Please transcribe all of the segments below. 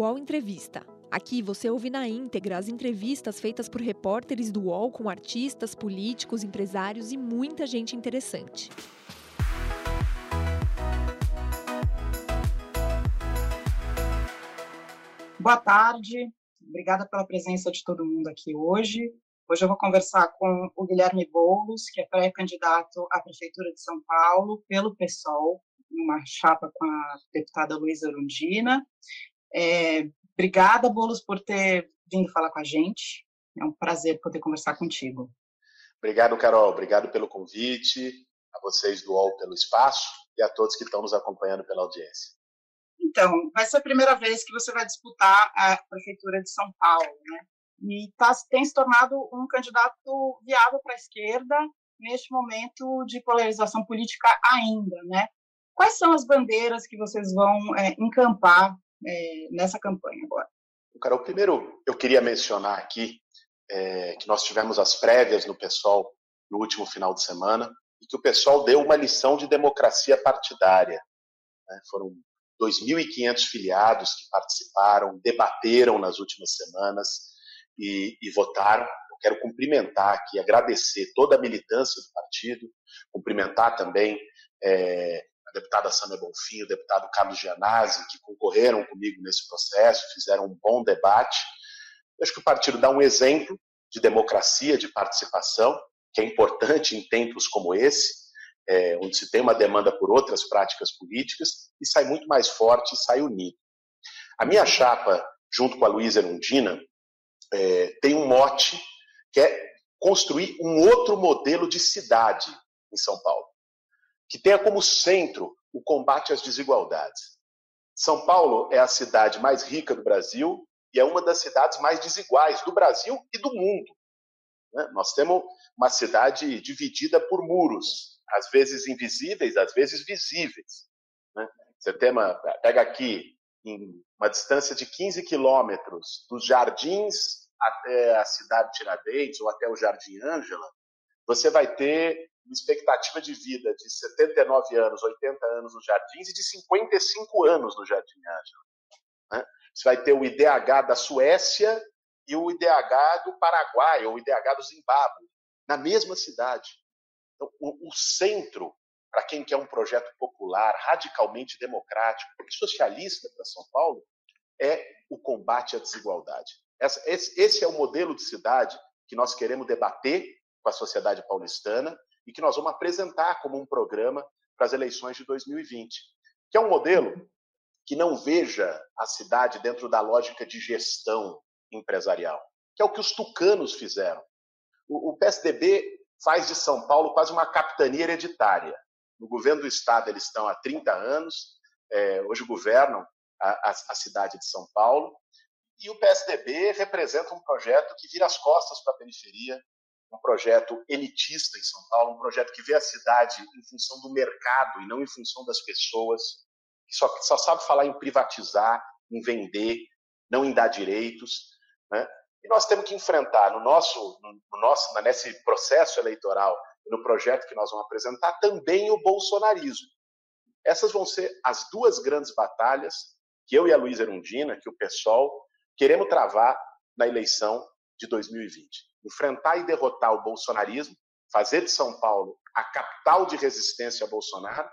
UOL Entrevista. Aqui você ouve na íntegra as entrevistas feitas por repórteres do UOL com artistas, políticos, empresários e muita gente interessante. Boa tarde, obrigada pela presença de todo mundo aqui hoje. Hoje eu vou conversar com o Guilherme Boulos, que é pré-candidato à Prefeitura de São Paulo pelo PSOL, numa chapa com a deputada Luísa Arundina. É, obrigada, Boulos, por ter vindo falar com a gente. É um prazer poder conversar contigo. Obrigado, Carol. Obrigado pelo convite, a vocês do UOL pelo espaço e a todos que estão nos acompanhando pela audiência. Então, vai ser a primeira vez que você vai disputar a Prefeitura de São Paulo, né? e tá, tem se tornado um candidato viável para a esquerda neste momento de polarização política ainda, né? Quais são as bandeiras que vocês vão é, encampar é, nessa campanha agora? Carol, primeiro eu queria mencionar aqui é, que nós tivemos as prévias no PSOL no último final de semana e que o PSOL deu uma lição de democracia partidária. Né? Foram 2.500 filiados que participaram, debateram nas últimas semanas, e, e votaram. Eu quero cumprimentar aqui, agradecer toda a militância do partido, cumprimentar também é, a deputada Sâmia Bonfim, o deputado Carlos Gianazzi, que concorreram comigo nesse processo, fizeram um bom debate. Eu acho que o partido dá um exemplo de democracia, de participação, que é importante em tempos como esse, é, onde se tem uma demanda por outras práticas políticas, e sai muito mais forte e sai unido. A minha chapa, junto com a Luísa Erundina, é, tem um mote que é construir um outro modelo de cidade em São Paulo, que tenha como centro o combate às desigualdades. São Paulo é a cidade mais rica do Brasil e é uma das cidades mais desiguais do Brasil e do mundo. Né? Nós temos uma cidade dividida por muros, às vezes invisíveis, às vezes visíveis. Né? Você tem uma, pega aqui em uma distância de 15 quilômetros dos jardins até a cidade de Tiradentes ou até o Jardim Ângela, você vai ter uma expectativa de vida de 79 anos, 80 anos nos jardins e de 55 anos no Jardim Ângela. Né? Você vai ter o IDH da Suécia e o IDH do Paraguai, ou o IDH do Zimbábue, na mesma cidade. Então, o, o centro para quem quer um projeto popular, radicalmente democrático socialista para São Paulo, é o combate à desigualdade. Esse é o modelo de cidade que nós queremos debater com a sociedade paulistana e que nós vamos apresentar como um programa para as eleições de 2020, que é um modelo que não veja a cidade dentro da lógica de gestão empresarial, que é o que os tucanos fizeram. O PSDB faz de São Paulo quase uma capitania hereditária. No governo do Estado eles estão há 30 anos, é, hoje governam a, a, a, cidade de São Paulo, e o PSDB representa um projeto que vira as costas para a periferia, um projeto elitista em São Paulo, um projeto que vê a cidade em função do mercado e não em função das pessoas, que só, só sabe falar em privatizar, em vender, não em dar direitos. Né? E nós temos que enfrentar no nosso, no nosso, nesse processo eleitoral no projeto que nós vamos apresentar, também o bolsonarismo. Essas vão ser as duas grandes batalhas que eu e a Luísa Erundina, que o PSOL, queremos travar na eleição de 2020. Enfrentar e derrotar o bolsonarismo, fazer de São Paulo a capital de resistência a Bolsonaro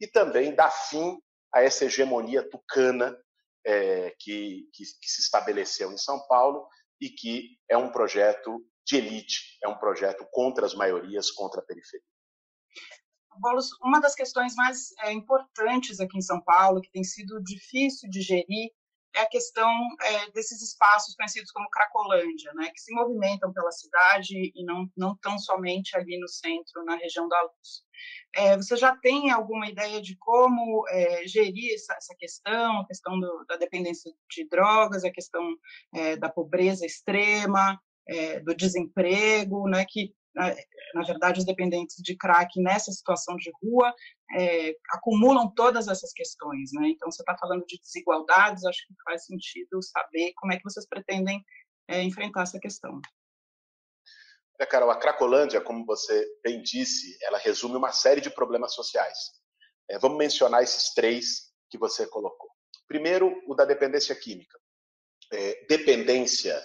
e também dar fim a essa hegemonia tucana é, que, que, que se estabeleceu em São Paulo e que é um projeto de elite, é um projeto contra as maiorias, contra a periferia. Bolos, uma das questões mais é, importantes aqui em São Paulo, que tem sido difícil de gerir, é a questão é, desses espaços conhecidos como Cracolândia, né, que se movimentam pela cidade e não, não tão somente ali no centro, na região da Luz. É, você já tem alguma ideia de como é, gerir essa, essa, questão, a questão do, da dependência de drogas, a questão é, da pobreza extrema, é, do desemprego, né, que na verdade os dependentes de crack nessa situação de rua é, acumulam todas essas questões, né? Então você está falando de desigualdades, acho que faz sentido saber como é que vocês pretendem é, enfrentar essa questão. É, Carol, a Cracolândia, como você bem disse, ela resume uma série de problemas sociais. É, vamos mencionar esses três que você colocou. Primeiro, o da dependência química. É, dependência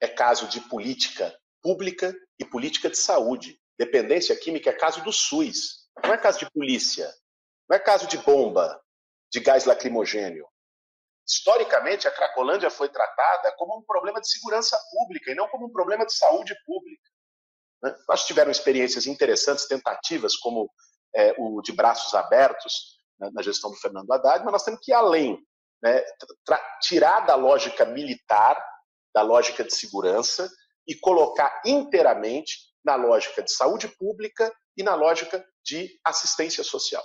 é caso de política pública e política de saúde. Dependência química é caso do SUS, não é caso de polícia, não é caso de bomba, de gás lacrimogênio. Historicamente, a Cracolândia foi tratada como um problema de segurança pública e não como um problema de saúde pública. Né? Nós tiveram experiências interessantes, tentativas, como é, o de braços abertos né, na gestão do Fernando Haddad, mas nós temos que ir além, né? tirar da lógica militar, da lógica de segurança e colocar inteiramente na lógica de saúde pública e na lógica de assistência social.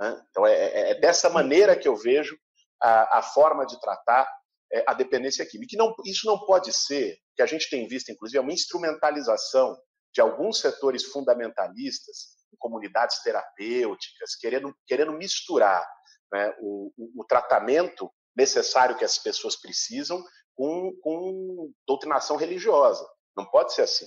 Né? Então, é, é, é dessa maneira que eu vejo a, a forma de tratar é, a dependência química. Não, isso não pode ser, que a gente tem visto, inclusive, é uma instrumentalização de alguns setores fundamentalistas, comunidades terapêuticas, querendo, querendo misturar né, o, o, o, tratamento necessário que as pessoas precisam com, com doutrinação religiosa. Não pode ser assim.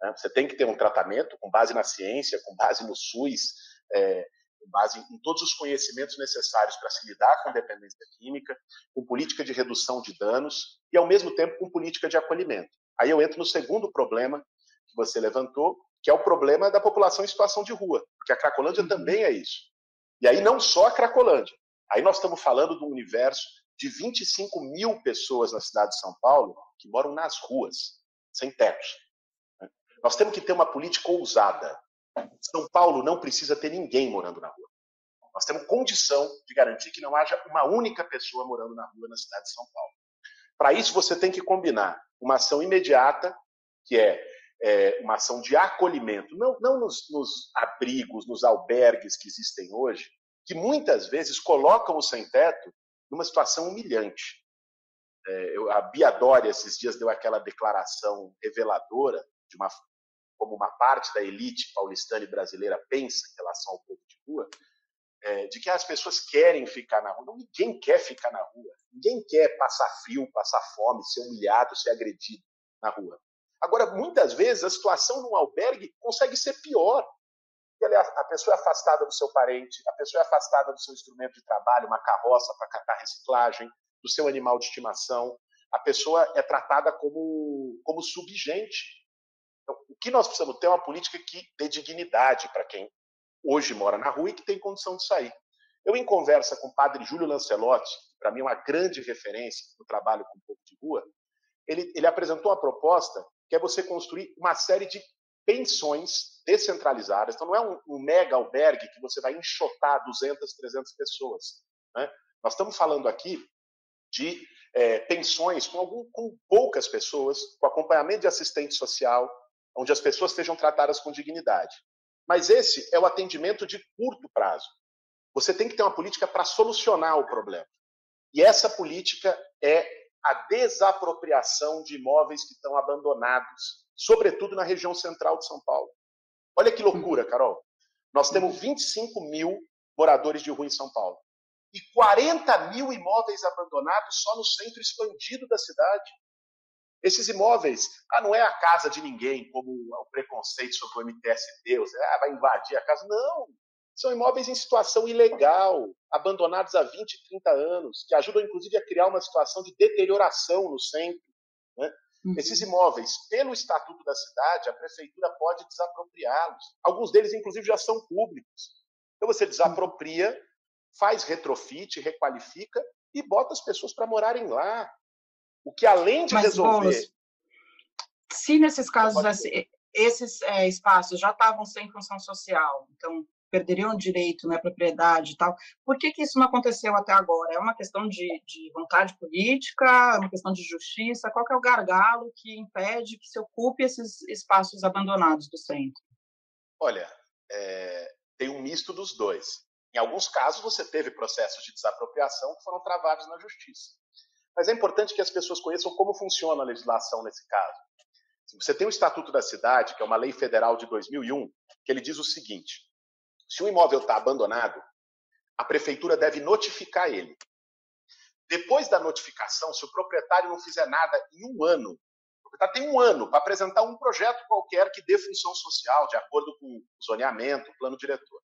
Né? Você tem que ter um tratamento com base na ciência, com base no SUS, é, com base em todos os conhecimentos necessários para se lidar com dependência química, com política de redução de danos e, ao mesmo tempo, com política de acolhimento. Aí eu entro no segundo problema que você levantou, que é o problema da população em situação de rua, porque a Cracolândia uhum. também é isso. E aí não só a Cracolândia. Aí nós estamos falando do universo de 25 mil pessoas na cidade de São Paulo que moram nas ruas, sem tetos. Né? Nós temos que ter uma política ousada, são Paulo não precisa ter ninguém morando na rua. Nós temos condição de garantir que não haja uma única pessoa morando na rua na cidade de São Paulo. Para isso, você tem que combinar uma ação imediata, que é, é uma ação de acolhimento, não, não nos, nos abrigos, nos albergues que existem hoje, que muitas vezes colocam o sem-teto numa situação humilhante. É, eu, a Bia Dória, esses dias, deu aquela declaração reveladora de uma como uma parte da elite paulistana e brasileira pensa em relação ao povo de rua, é, de que as pessoas querem ficar na rua. Não, ninguém quer ficar na rua. Ninguém quer passar frio, passar fome, ser humilhado, ser agredido na rua. Agora, muitas vezes, a situação num albergue consegue ser pior. A pessoa é afastada do seu parente, a pessoa é afastada do seu instrumento de trabalho, uma carroça para catar reciclagem, do seu animal de estimação. A pessoa é tratada como, como subgente então, o que nós precisamos ter é uma política que dê dignidade para quem hoje mora na rua e que tem condição de sair. Eu, em conversa com o padre Júlio Lancelotti, para mim é uma grande referência no trabalho com o povo de rua, ele, ele apresentou uma proposta que é você construir uma série de pensões descentralizadas. Então, não é um, um mega albergue que você vai enxotar 200, 300 pessoas. Né? Nós estamos falando aqui de é, pensões com, algum, com poucas pessoas, com acompanhamento de assistente social, onde as pessoas sejam tratadas com dignidade. Mas esse é o atendimento de curto prazo. Você tem que ter uma política para solucionar o problema. E essa política é a desapropriação de imóveis que estão abandonados, sobretudo na região central de São Paulo. Olha que loucura, Carol. Nós temos 25 mil moradores de rua em São Paulo e 40 mil imóveis abandonados só no centro expandido da cidade. Esses imóveis, ah, não é a casa de ninguém, como o preconceito sobre o MTST, você, ah, vai invadir a casa. Não, são imóveis em situação ilegal, abandonados há 20, 30 anos, que ajudam inclusive a criar uma situação de deterioração no centro. Né? Uhum. Esses imóveis, pelo estatuto da cidade, a prefeitura pode desapropriá-los. Alguns deles, inclusive, já são públicos. Então você desapropria, faz retrofit, requalifica e bota as pessoas para morarem lá. O que além de Mas, resolver. Se nesses casos esses é, espaços já estavam sem função social, então perderiam direito, né, propriedade e tal. Por que, que isso não aconteceu até agora? É uma questão de, de vontade política? É uma questão de justiça? Qual é o gargalo que impede que se ocupe esses espaços abandonados do centro? Olha, é, tem um misto dos dois. Em alguns casos, você teve processos de desapropriação que foram travados na justiça. Mas é importante que as pessoas conheçam como funciona a legislação nesse caso. Você tem o Estatuto da Cidade, que é uma lei federal de 2001, que ele diz o seguinte: se um imóvel está abandonado, a prefeitura deve notificar ele. Depois da notificação, se o proprietário não fizer nada em um ano, o proprietário tem um ano para apresentar um projeto qualquer que dê função social, de acordo com o zoneamento, o plano diretor.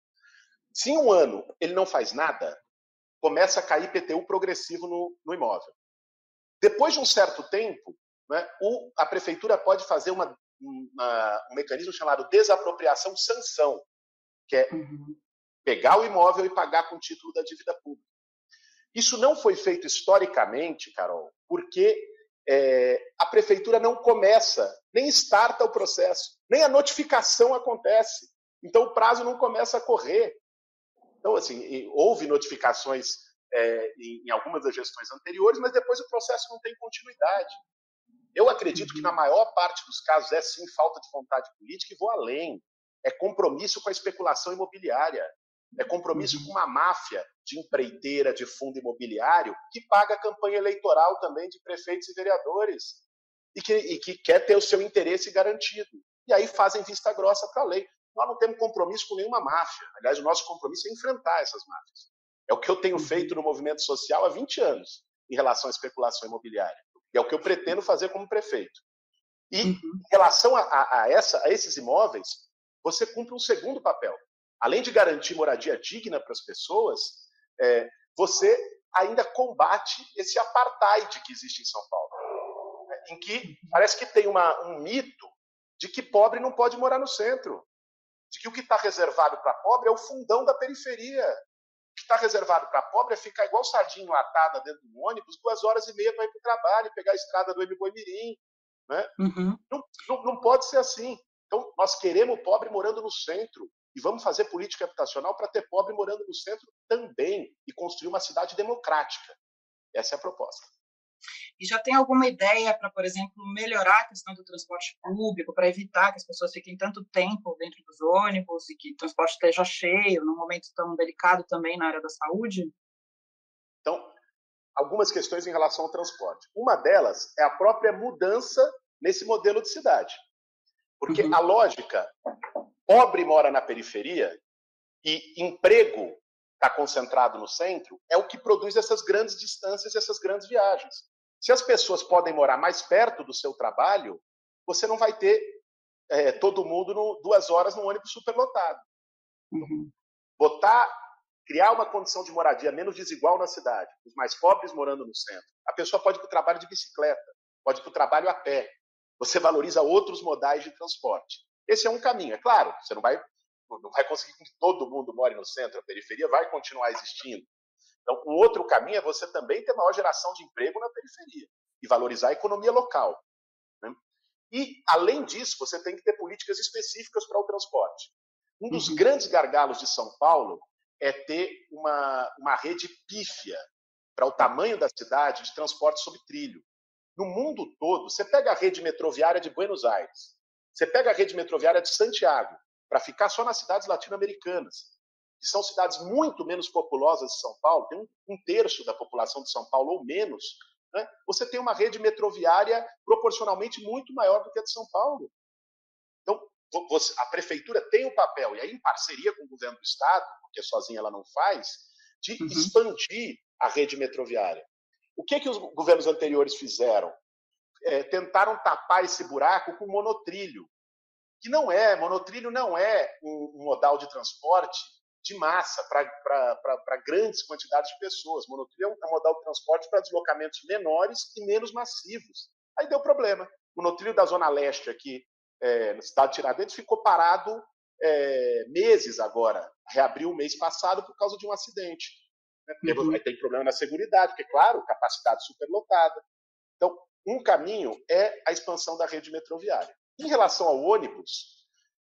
Se em um ano ele não faz nada, começa a cair PTU progressivo no, no imóvel. Depois de um certo tempo, né, o, a prefeitura pode fazer uma, uma, um mecanismo chamado desapropriação sanção, que é uhum. pegar o imóvel e pagar com o título da dívida pública. Isso não foi feito historicamente, Carol, porque é, a prefeitura não começa, nem starta o processo, nem a notificação acontece. Então o prazo não começa a correr. Então, assim, houve notificações é, em, em algumas das gestões anteriores, mas depois o processo não tem continuidade. Eu acredito que na maior parte dos casos é sim falta de vontade política e vou além. É compromisso com a especulação imobiliária. É compromisso uhum. com uma máfia de empreiteira, de fundo imobiliário, que paga a campanha eleitoral também de prefeitos e vereadores e que, e que quer ter o seu interesse garantido. E aí fazem vista grossa para a lei. Nós não temos compromisso com nenhuma máfia. Aliás, o nosso compromisso é enfrentar essas máfias. É o que eu tenho uhum. feito no movimento social há 20 anos em relação à especulação imobiliária. E é o que eu pretendo fazer como prefeito. E uhum. em relação a, a, a, essa, a esses imóveis, você cumpre um segundo papel. Além de garantir moradia digna para as pessoas, é, você ainda combate esse apartheid que existe em São Paulo, né? em que parece que tem uma, um mito de que pobre não pode morar no centro, de que o que está reservado para pobre é o fundão da periferia, o que está reservado para pobre é ficar igual sardinha latada dentro do ônibus duas horas e meia para ir para o trabalho, pegar a estrada do Mirim. Né? Uhum. Não, não, não pode ser assim. Então, nós queremos pobre morando no centro. E vamos fazer política habitacional para ter pobre morando no centro também e construir uma cidade democrática. Essa é a proposta. E já tem alguma ideia para, por exemplo, melhorar a questão do transporte público, para evitar que as pessoas fiquem tanto tempo dentro dos ônibus e que o transporte esteja cheio, num momento tão delicado também na área da saúde? Então, algumas questões em relação ao transporte. Uma delas é a própria mudança nesse modelo de cidade. Porque uhum. a lógica, pobre mora na periferia e emprego está concentrado no centro, é o que produz essas grandes distâncias e essas grandes viagens. Se as pessoas podem morar mais perto do seu trabalho, você não vai ter é, todo mundo no, duas horas no ônibus superlotado. Uhum. Botar, criar uma condição de moradia menos desigual na cidade, os mais pobres morando no centro. A pessoa pode ir para o trabalho de bicicleta, pode ir para o trabalho a pé. Você valoriza outros modais de transporte. Esse é um caminho. É claro, você não vai não vai conseguir que todo mundo more no centro, a periferia vai continuar existindo. Então, o outro caminho é você também ter maior geração de emprego na periferia e valorizar a economia local. Né? E, além disso, você tem que ter políticas específicas para o transporte. Um dos uhum. grandes gargalos de São Paulo é ter uma, uma rede pífia para o tamanho da cidade de transporte sobre trilho. No mundo todo, você pega a rede metroviária de Buenos Aires, você pega a rede metroviária de Santiago, para ficar só nas cidades latino-americanas, que são cidades muito menos populosas de São Paulo, tem um, um terço da população de São Paulo ou menos, né? você tem uma rede metroviária proporcionalmente muito maior do que a de São Paulo. Então, você, a prefeitura tem o papel, e aí em parceria com o governo do Estado, porque sozinha ela não faz, de uhum. expandir a rede metroviária. O que, que os governos anteriores fizeram? É, tentaram tapar esse buraco com monotrilho que não é, monotrilho não é um, um modal de transporte de massa para grandes quantidades de pessoas. Monotrilho é um, é modal de transporte para deslocamentos menores e menos massivos. Aí deu problema. O monotrilho da Zona Leste aqui, é, no estado de Tiradentes, ficou parado é, meses agora. Reabriu o mês passado por causa de um acidente. Uhum. aí tem problema na segurança, porque, claro, capacidade superlotada. Então, um caminho é a expansão da rede metroviária. Em relação ao ônibus,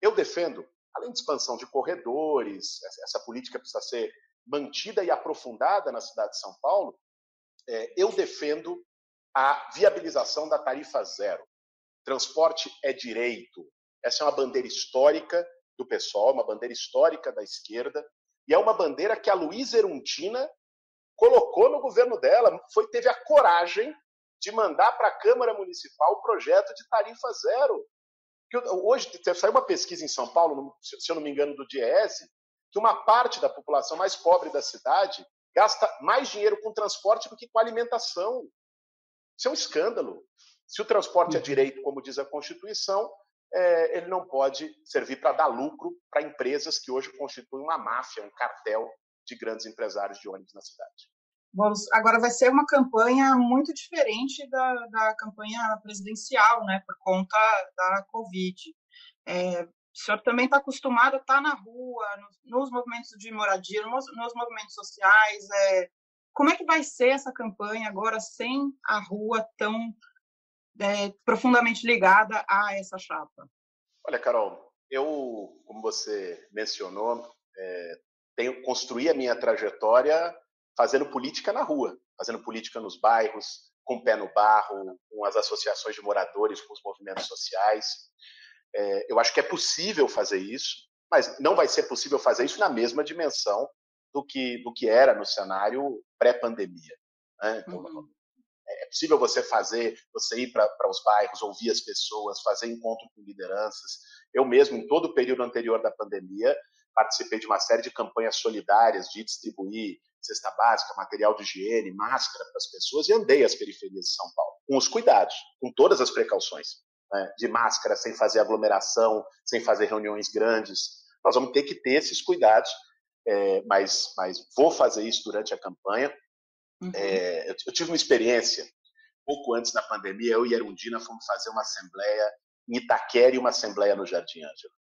eu defendo, além de expansão de corredores, essa política precisa ser mantida e aprofundada na cidade de São Paulo, é, eu defendo a viabilização da tarifa zero. Transporte é direito. Essa é uma bandeira histórica do pessoal, uma bandeira histórica da esquerda, e é uma bandeira que a Luísa Erundina colocou no governo dela, foi teve a coragem de mandar para a Câmara Municipal o projeto de tarifa zero. Hoje saiu uma pesquisa em São Paulo, se eu não me engano, do DIES, que uma parte da população mais pobre da cidade gasta mais dinheiro com transporte do que com alimentação. Isso é um escândalo. Se o transporte é uhum. direito, como diz a Constituição, é, ele não pode servir para dar lucro para empresas que hoje constituem uma máfia, um cartel de grandes empresários de ônibus na cidade. Agora vai ser uma campanha muito diferente da, da campanha presidencial, né, por conta da Covid. É, o senhor também está acostumado a estar tá na rua, nos, nos movimentos de moradia, nos, nos movimentos sociais. É, como é que vai ser essa campanha agora sem a rua tão é, profundamente ligada a essa chapa? Olha, Carol, eu, como você mencionou, é, tenho construí a minha trajetória fazendo política na rua, fazendo política nos bairros, com o pé no barro, com as associações de moradores, com os movimentos sociais. É, eu acho que é possível fazer isso, mas não vai ser possível fazer isso na mesma dimensão do que, do que era no cenário pré-pandemia. Né? Então, uhum. É possível você fazer, você ir para os bairros, ouvir as pessoas, fazer encontro com lideranças. Eu mesmo, em todo o período anterior da pandemia, participei de uma série de campanhas solidárias de distribuir cesta básica, material de higiene, máscara para as pessoas e andei as periferias de São Paulo, com os cuidados, com todas as precauções, né? de máscara, sem fazer aglomeração, sem fazer reuniões grandes. Nós vamos ter que ter esses cuidados, é, mas, mas vou fazer isso durante a campanha. Uhum. É, eu, tive uma experiência, pouco antes da pandemia, eu e Erundina fomos fazer uma assembleia em Itaquera e uma assembleia no Jardim Ângela.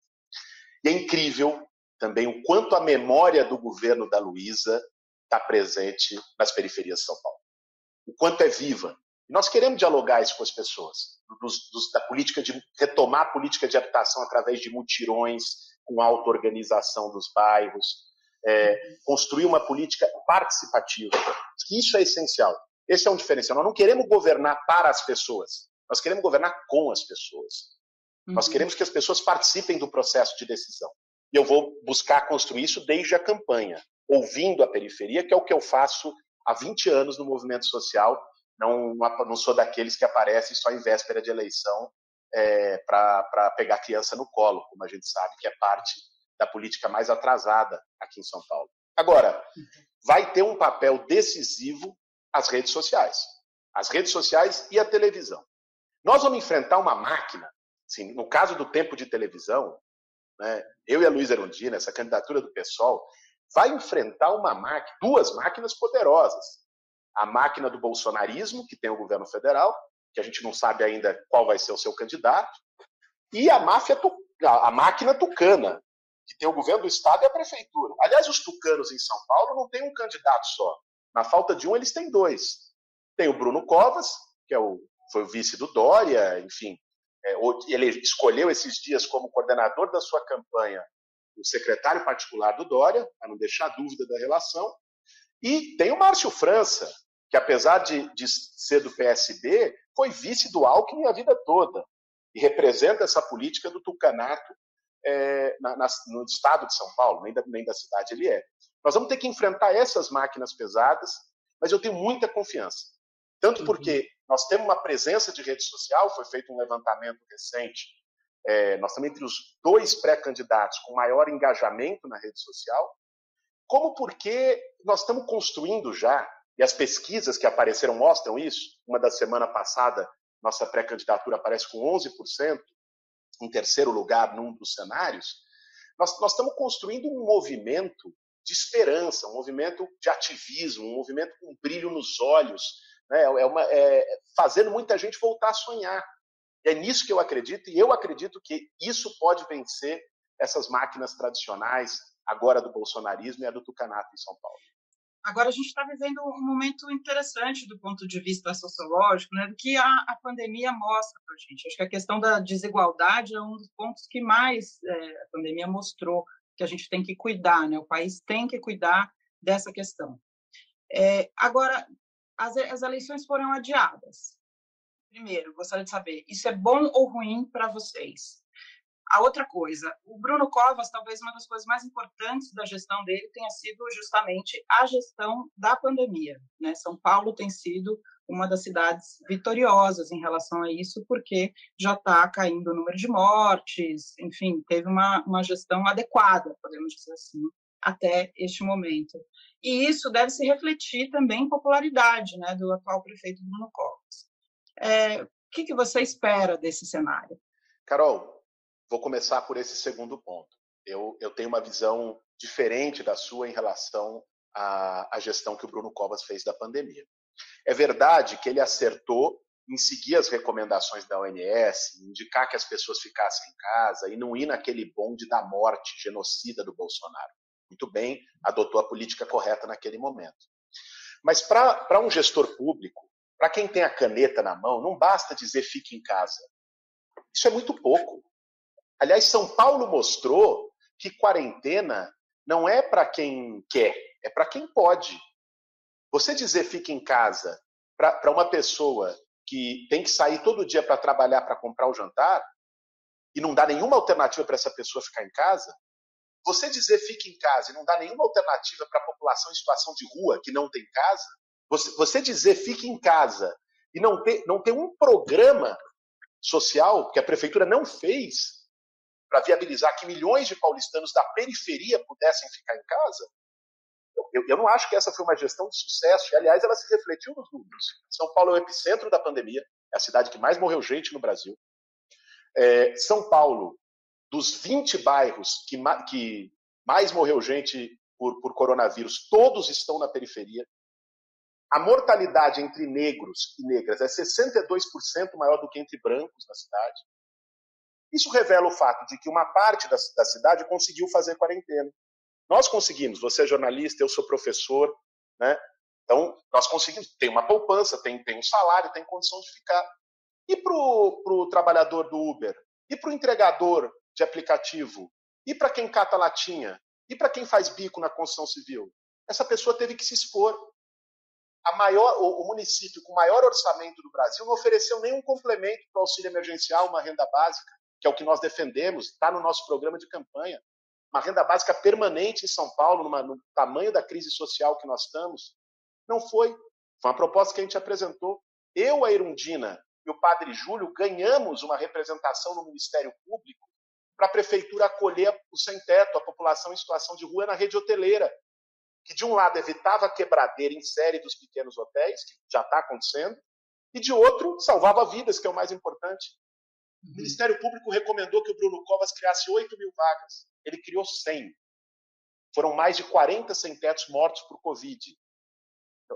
E é incrível também o quanto a memória do governo da Luísa está presente nas periferias de São Paulo. O quanto é viva. Nós queremos dialogar isso com as pessoas, dos, dos, da política de retomar a política de habitação através de mutirões, com auto-organização dos bairros, é, construir uma política participativa. Isso é essencial. Esse é um diferencial. Nós não queremos governar para as pessoas, nós queremos governar com as pessoas. Uhum. Nós queremos que as pessoas participem do processo de decisão. E eu vou buscar construir isso desde a campanha, ouvindo a periferia, que é o que eu faço há 20 anos no movimento social. Não, não sou daqueles que aparecem só em véspera de eleição é, para pegar criança no colo, como a gente sabe que é parte da política mais atrasada aqui em São Paulo. Agora, vai ter um papel decisivo as redes sociais. As redes sociais e a televisão. Nós vamos enfrentar uma máquina, assim, no caso do tempo de televisão, né, eu e a Luísa Erundina, essa candidatura do PSOL, vai enfrentar uma máquina, duas máquinas poderosas. A máquina do bolsonarismo, que tem o governo federal, que a gente não sabe ainda qual vai ser o seu candidato, e a máfia, a máquina tucana, que tem o governo do estado e a prefeitura. Aliás, os tucanos em São Paulo não têm um candidato só. Na falta de um, eles têm dois. Tem o Bruno Covas, que é o, foi o vice do Dória, enfim, é, ele escolheu esses dias como coordenador da sua campanha o secretário particular do Dória, para não deixar dúvida da relação, e tem o Márcio França, que apesar de, de ser do PSB, foi vice do Alckmin a vida toda, e representa essa política do tucanato é, na, na, no estado de São Paulo, nem da, nem da cidade ele é. Nós vamos ter que enfrentar essas máquinas pesadas, mas eu tenho muita confiança. Tanto uhum. porque nós temos uma presença de rede social, foi feito um levantamento recente, é, nós estamos entre os dois pré-candidatos com maior engajamento na rede social, como porque nós estamos construindo já, e as pesquisas que apareceram mostram isso, uma da semana passada, nossa pré-candidatura aparece com 11%, em terceiro lugar num dos cenários, nós, nós estamos construindo um movimento de esperança, um movimento de ativismo, um movimento com brilho nos olhos, né? é uma, é, fazendo muita gente voltar a sonhar. É nisso que eu acredito, e eu acredito que isso pode vencer essas máquinas tradicionais, agora do bolsonarismo e a do tucanato em São Paulo. Agora a gente está vivendo um momento interessante do ponto de vista sociológico, né, do que a, a pandemia mostra para a gente. Acho que a questão da desigualdade é um dos pontos que mais é, a pandemia mostrou que a gente tem que cuidar, né? O país tem que cuidar dessa questão. É, agora, as, as eleições foram adiadas. Primeiro, gostaria de saber, isso é bom ou ruim para vocês? A outra coisa, o Bruno Covas, talvez uma das coisas mais importantes da gestão dele tenha sido justamente a gestão da pandemia. Né? São Paulo tem sido uma das cidades vitoriosas em relação a isso, porque já está caindo o número de mortes, enfim, teve uma, uma gestão adequada, podemos dizer assim, até este momento. E isso deve se refletir também em popularidade né, do atual prefeito Bruno Covas. É, o que, que você espera desse cenário? Carol, vou começar por esse segundo ponto. Eu, eu tenho uma visão diferente da sua em relação a, a gestão que o Bruno Covas fez da pandemia. É verdade que ele acertou em seguir as recomendações da OMS, indicar que as pessoas ficassem em casa e não ir naquele bonde da morte genocida do Bolsonaro. Muito bem, adotou a política correta naquele momento. Mas para um gestor público, para quem tem a caneta na mão, não basta dizer fique em casa. Isso é muito pouco. Aliás, São Paulo mostrou que quarentena não é para quem quer, é para quem pode. Você dizer fique em casa para uma pessoa que tem que sair todo dia para trabalhar para comprar o jantar e não dá nenhuma alternativa para essa pessoa ficar em casa, você dizer fique em casa e não dá nenhuma alternativa para a população em situação de rua que não tem casa, você, você dizer fique em casa e não ter, não ter um programa social que a prefeitura não fez para viabilizar que milhões de paulistanos da periferia pudessem ficar em casa, eu, eu, não acho que essa foi uma gestão de sucesso. E, aliás, ela se refletiu nos números. São Paulo é o epicentro da pandemia, é a cidade que mais morreu gente no Brasil. É, São Paulo, dos 20 bairros que, que mais morreu gente por, por coronavírus, todos estão na periferia. A mortalidade entre negros e negras é 62% maior do que entre brancos na cidade. Isso revela o fato de que uma parte da, da cidade conseguiu fazer quarentena. Nós conseguimos, você é jornalista, eu sou professor, né? Então, nós conseguimos, tem uma poupança, tem, tem um salário, tem condição de ficar. E para o trabalhador do Uber? E para o entregador de aplicativo? E para quem cata latinha? E para quem faz bico na construção civil? Essa pessoa teve que se expor. A maior, o, o município com maior orçamento do Brasil não ofereceu nenhum complemento para o auxílio emergencial, uma renda básica que é o que nós defendemos, está no nosso programa de campanha. Uma renda básica permanente em São Paulo, numa, no tamanho da crise social que nós estamos. Não foi. Foi uma proposta que a gente apresentou. Eu, a Erundina e o padre Júlio ganhamos uma representação no Ministério Público para a prefeitura acolher o sem-teto, a população em situação de rua na rede hoteleira, que de um lado evitava a quebradeira em série dos pequenos hotéis, que já está acontecendo, e de outro salvava vidas, que é o mais importante. O Ministério Público recomendou que o Bruno Covas criasse 8 mil vagas. Ele criou 100. Foram mais de 40 sem-tetos mortos por Covid.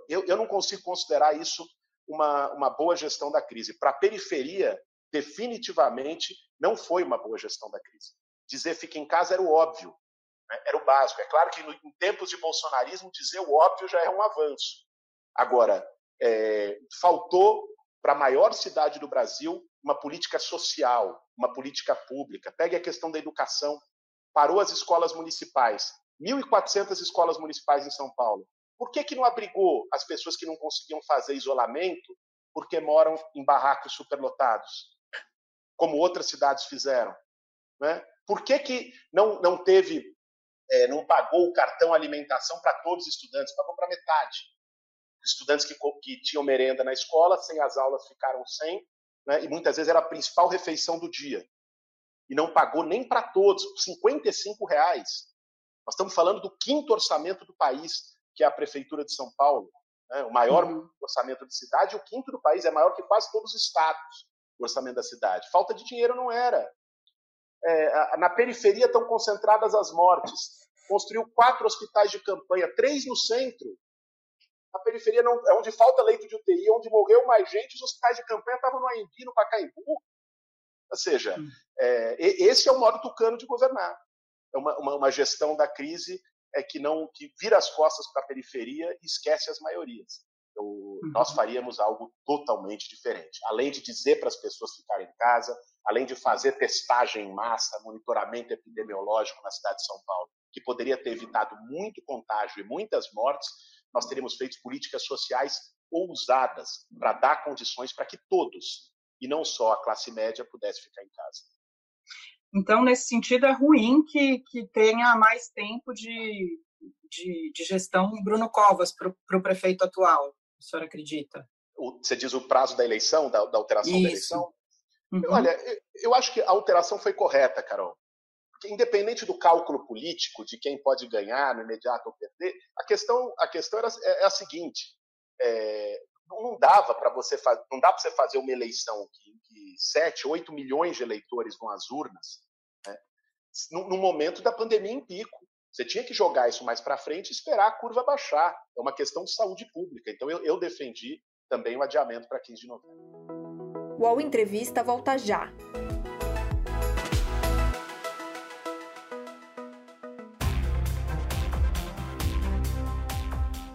Eu, eu não consigo considerar isso uma, uma boa gestão da crise. Para a periferia, definitivamente não foi uma boa gestão da crise. Dizer fique em casa era o óbvio, né? era o básico. É claro que em tempos de bolsonarismo, dizer o óbvio já é um avanço. Agora, é, faltou para a maior cidade do Brasil uma política social, uma política pública. Pegue a questão da educação. Parou as escolas municipais. 1.400 escolas municipais em São Paulo. Por que, que não abrigou as pessoas que não conseguiam fazer isolamento porque moram em barracos superlotados, como outras cidades fizeram? Né? Por que, que não, não teve, é, não pagou o cartão alimentação para todos os estudantes? Pagou para metade. Estudantes que, que tinham merenda na escola, sem as aulas ficaram sem, né, e muitas vezes era a principal refeição do dia. E não pagou nem para todos, 55 reais. Nós estamos falando do quinto orçamento do país, que é a Prefeitura de São Paulo. Né, o maior uhum. orçamento de cidade, e o quinto do país é maior que quase todos os estados, o orçamento da cidade. Falta de dinheiro não era. É, na periferia estão concentradas as mortes. Construiu quatro hospitais de campanha, três no centro, a periferia não, é onde falta leito de UTI, onde morreu mais gente, os hospitais de campanha estavam no AMB, no Pacaembu. Ou seja, é, esse é o modo tucano de governar. É uma, uma, uma gestão da crise é que não que vira as costas para a periferia e esquece as maiorias. Então, uhum. Nós faríamos algo totalmente diferente. Além de dizer para as pessoas ficarem em casa, além de fazer testagem em massa, monitoramento epidemiológico na cidade de São Paulo, que poderia ter evitado muito contágio e muitas mortes, nós teríamos feito políticas sociais ousadas para dar condições para que todos, e não só a classe média, pudesse ficar em casa. Então, nesse sentido, é ruim que, que tenha mais tempo de, de, de gestão Bruno Covas para o prefeito atual, a senhora acredita? O, você diz o prazo da eleição, da, da alteração Isso. da eleição? Uhum. Olha, eu, eu acho que a alteração foi correta, Carol independente do cálculo político de quem pode ganhar no imediato ou perder, a questão, a questão era, é, é a seguinte: é, não dava para você não dá para você fazer uma eleição que, que 7, 8 milhões de eleitores vão às urnas, né, no, no, momento da pandemia em pico. Você tinha que jogar isso mais para frente e esperar a curva baixar. É uma questão de saúde pública. Então eu, eu defendi também o adiamento para 15 de novembro. O UOL Entrevista volta já.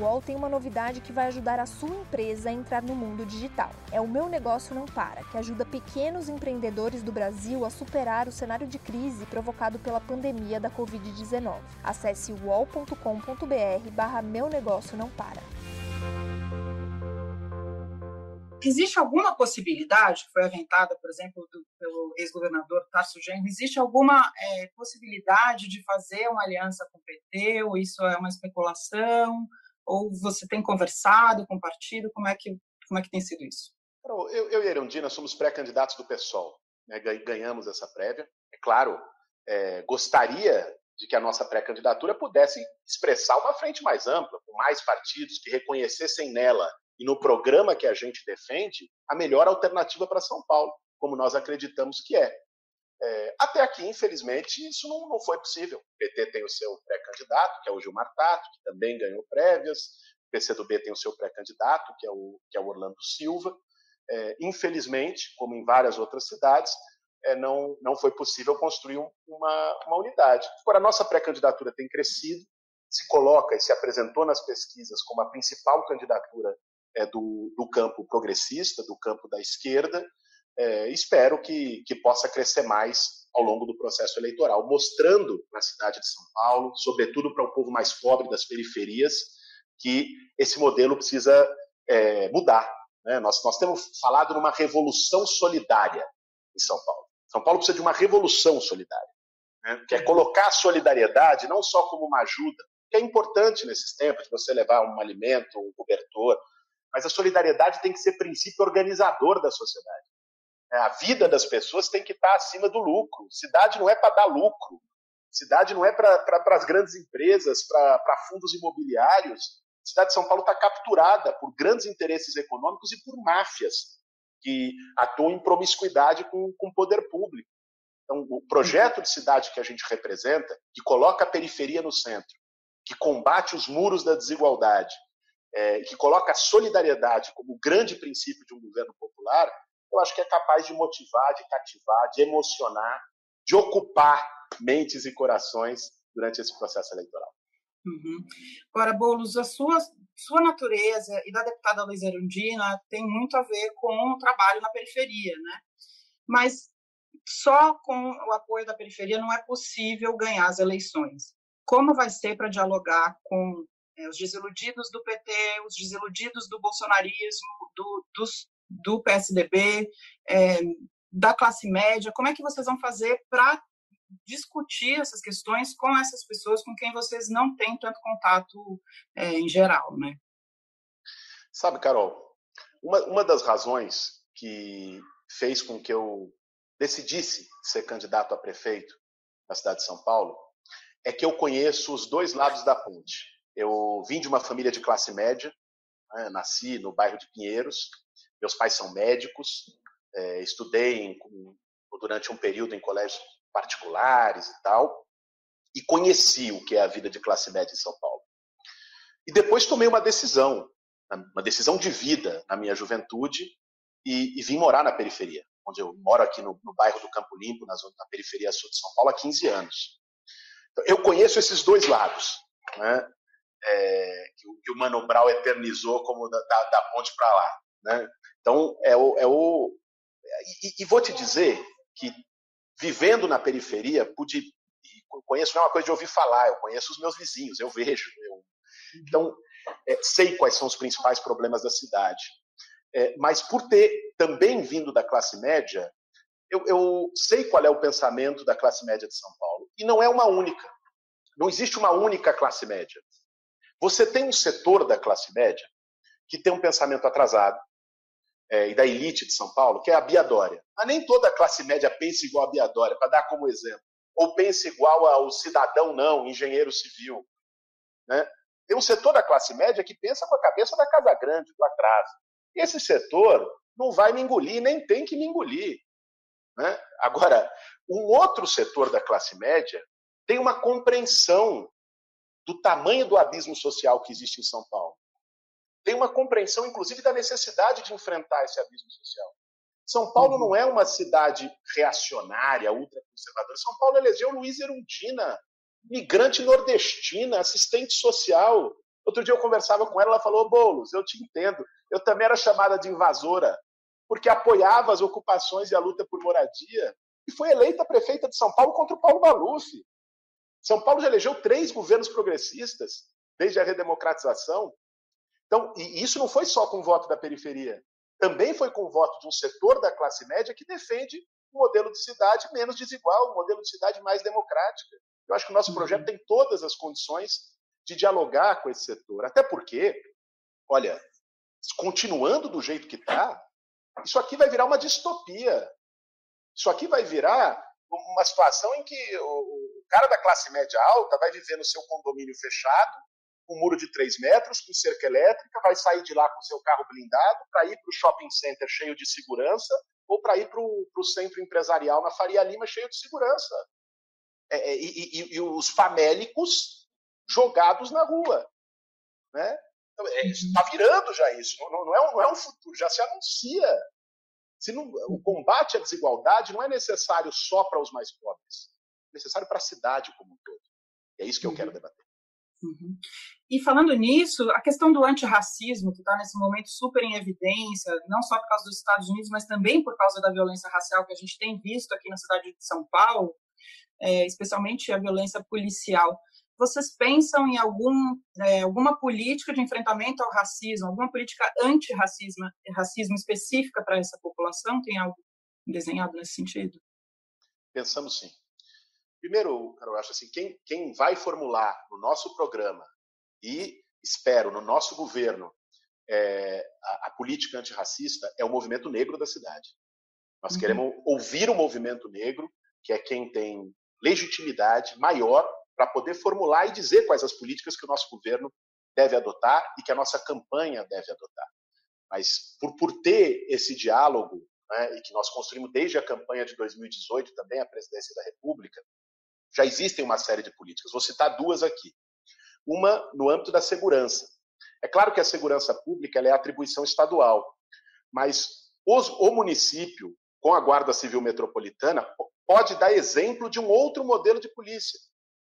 UOL tem uma novidade que vai ajudar a sua empresa a entrar no mundo digital. É o Meu Negócio Não Para, que ajuda pequenos empreendedores do Brasil a superar o cenário de crise provocado pela pandemia da Covid-19. Acesse uol.com.br barra Meu Negócio Não Para. Existe alguma possibilidade, que foi aventada, por exemplo, do, pelo ex-governador Tarso Genro, existe alguma é, possibilidade de fazer uma aliança com o PT, ou isso é uma especulação? Ou você tem conversado com o partido? Como é que, como é que tem sido isso? Eu, eu e a Erundina somos pré-candidatos do PSOL. Né? Ganhamos essa prévia. É claro, é, gostaria de que a nossa pré-candidatura pudesse expressar uma frente mais ampla, com mais partidos que reconhecessem nela e no programa que a gente defende a melhor alternativa para São Paulo, como nós acreditamos que é. É, até aqui, infelizmente, isso não, não foi possível. O PT tem o seu pré-candidato, que é o Gilmar Tato, que também ganhou prévias. O PCdoB tem o seu pré-candidato, que, é o, que é o Orlando Silva. É, infelizmente, como em várias outras cidades, é, não, não foi possível construir uma, uma unidade. Agora, a nossa pré-candidatura tem crescido, se coloca e se apresentou nas pesquisas como a principal candidatura é, do, do campo progressista, do campo da esquerda, é, espero que, que possa crescer mais ao longo do processo eleitoral, mostrando na cidade de São Paulo, sobretudo para o povo mais pobre das periferias, que esse modelo precisa é, mudar. Né? Nós, nós temos falado numa revolução solidária em São Paulo. São Paulo precisa de uma revolução solidária, né? que é colocar a solidariedade não só como uma ajuda, que é importante nesses tempos, de você levar um alimento, um cobertor, mas a solidariedade tem que ser princípio organizador da sociedade. É, a vida das pessoas tem que estar acima do lucro. Cidade não é para dar lucro. Cidade não é para as grandes empresas, para fundos imobiliários. A cidade de São Paulo está capturada por grandes interesses econômicos e por máfias que atuam em promiscuidade com, com o poder público. Então, o projeto de cidade que a gente representa, que coloca a periferia no centro, que combate os muros da desigualdade, é, que coloca a solidariedade como grande princípio de um governo popular, eu acho que é capaz de motivar, de cativar, de emocionar, de ocupar mentes e corações durante esse processo eleitoral. Uhum. Agora, Boulos, a sua, sua natureza e da deputada Luiz Erundina tem muito a ver com o trabalho na periferia, né? Mas só com o apoio da periferia não é possível ganhar as eleições. Como vai ser para dialogar com é, os desiludidos do PT, os desiludidos do bolsonarismo, do, dos do PSDB, é, da classe média? Como é que vocês vão fazer para discutir essas questões com essas pessoas com quem vocês não têm tanto contato é, em geral, né? Sabe, Carol, uma, uma das razões que fez com que eu decidisse ser candidato a prefeito na cidade de São Paulo é que eu conheço os dois lados da ponte. Eu vim de uma família de classe média, né, nasci no bairro de Pinheiros, meus pais são médicos, é, estudei em, durante um período em colégios particulares e tal, e conheci o que é a vida de classe média em São Paulo. E depois tomei uma decisão, uma decisão de vida na minha juventude, e, e vim morar na periferia, onde eu moro aqui no, no bairro do Campo Limpo, na, zona, na periferia sul de São Paulo, há 15 anos. Então, eu conheço esses dois lados, né? É, que, o Mano Brown eternizou como da, da, da ponte para lá. Né? Então, é o. É o e, e, vou te dizer que, vivendo na periferia, pude. Conheço não é uma coisa de ouvir falar, eu conheço os meus vizinhos, eu vejo. Eu, então, é, sei quais são os principais problemas da cidade. É, mas por ter também vindo da classe média, eu, eu, sei qual é o pensamento da classe média de São Paulo. E não é uma única. Não existe uma única classe média. Você tem um setor da classe média que tem um pensamento atrasado, é, e da elite de São Paulo, que é a Biadória. Mas nem toda a classe média pensa igual a Biadória, para dar como exemplo. Ou pensa igual ao cidadão, não, engenheiro civil. Né? Tem um setor da classe média que pensa com a cabeça da Casa Grande, lá atrás. Esse setor não vai me engolir, nem tem que me engolir. Né? Agora, um outro setor da classe média tem uma compreensão do tamanho do abismo social que existe em São Paulo. Tem uma compreensão, inclusive, da necessidade de enfrentar esse abismo social. São Paulo uhum. não é uma cidade reacionária, ultraconservadora. São Paulo elegeu Luiz Erundina, migrante nordestina, assistente social. Outro dia eu conversava com ela, ela falou: Boulos, eu te entendo. Eu também era chamada de invasora, porque apoiava as ocupações e a luta por moradia e foi eleita prefeita de São Paulo contra o Paulo Maluf. São Paulo já elegeu três governos progressistas desde a redemocratização. Então, e isso não foi só com o voto da periferia, também foi com o voto de um setor da classe média que defende um modelo de cidade menos desigual, um modelo de cidade mais democrática. Eu acho que o nosso projeto uhum. tem todas as condições de dialogar com esse setor. Até porque, olha, continuando do jeito que está, isso aqui vai virar uma distopia. Isso aqui vai virar uma situação em que o cara da classe média alta vai viver no seu condomínio fechado, um muro de 3 metros, com cerca elétrica, vai sair de lá com seu carro blindado para ir para o shopping center cheio de segurança ou para ir para o centro empresarial na Faria Lima cheio de segurança. É, é, e, e, e, os famélicos jogados na rua. Né? Está então, é, uhum. tá virando já isso, não, não, é um, não é um futuro, já se anuncia. Se não, o combate à desigualdade não é necessário só para os mais pobres, é necessário para a cidade como um todo. E é isso que eu quero uhum. debater. Uhum. E falando nisso, a questão do antirracismo, que está nesse momento super em evidência, não só por causa dos Estados Unidos, mas também por causa da violência racial que a gente tem visto aqui na cidade de São Paulo, é, especialmente a violência policial. Vocês pensam em algum, é, alguma política de enfrentamento ao racismo, alguma política antirracismo racismo específica para essa população? Tem algo desenhado nesse sentido? Pensamos sim. Primeiro, eu acho assim, quem, quem vai formular no nosso programa e, espero, no nosso governo, é, a, a, política antirracista é o movimento negro da cidade. Nós uhum. queremos ouvir o movimento negro, que é quem tem legitimidade maior para poder formular e dizer quais as políticas que o nosso governo deve adotar e que a nossa campanha deve adotar. Mas por, por ter esse diálogo, né, e que nós construímos desde a campanha de 2018, também a presidência da República, já existem uma série de políticas. Vou citar duas aqui. Uma no âmbito da segurança. É claro que a segurança pública é atribuição estadual, mas os, o município, com a Guarda Civil Metropolitana, pode dar exemplo de um outro modelo de polícia.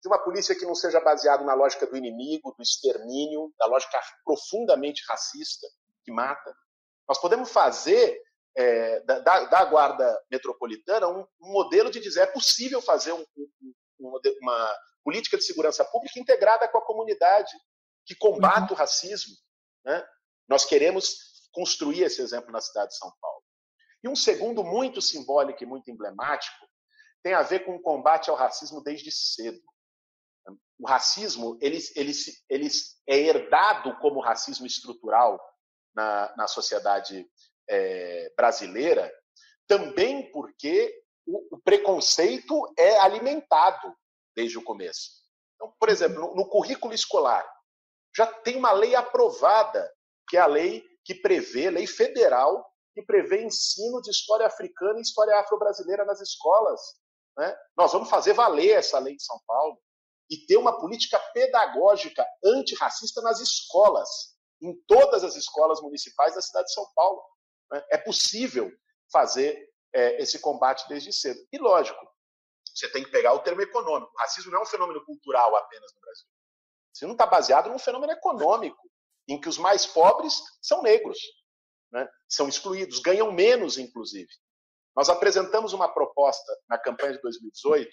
De uma polícia que não seja baseada na lógica do inimigo, do extermínio, da lógica profundamente racista, que mata. Nós podemos fazer é, da, da, Guarda Metropolitana um, um, modelo de dizer é possível fazer um, um, uma política de segurança pública integrada com a comunidade, que combate uhum. o racismo. Né? Nós queremos construir esse exemplo na cidade de São Paulo. E um segundo, muito simbólico e muito emblemático, tem a ver com o combate ao racismo desde cedo. O racismo ele, ele, ele é herdado como racismo estrutural na, na sociedade é, brasileira, também porque o, o preconceito é alimentado desde o começo. Então, por exemplo, no, no currículo escolar, já tem uma lei aprovada, que é a lei que prevê, lei federal, que prevê ensino de história africana e história afro-brasileira nas escolas. Né? Nós vamos fazer valer essa lei de São Paulo e ter uma política pedagógica antirracista nas escolas, em todas as escolas municipais da cidade de São Paulo. Né? É possível fazer é, esse combate desde cedo. E lógico, você tem que pegar o termo econômico. O racismo não é um fenômeno cultural apenas no Brasil. Você não está baseado num fenômeno econômico, em que os mais pobres são negros, né? são excluídos, ganham menos, inclusive. Nós apresentamos uma proposta na campanha de 2018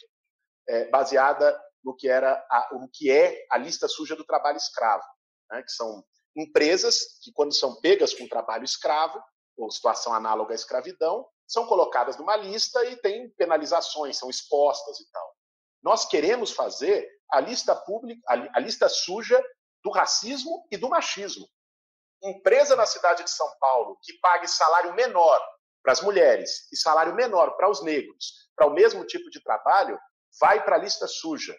é, baseada no que, era a, que é a lista suja do trabalho escravo, né? que são empresas que, quando são pegas com trabalho escravo, ou situação análoga à escravidão, são colocadas numa lista e tem penalizações, são expostas e tal. Nós queremos fazer a lista pública, a lista suja do racismo e do machismo. Empresa na cidade de São Paulo que pague salário menor para as mulheres e salário menor para os negros, para o mesmo tipo de trabalho, vai para a lista suja.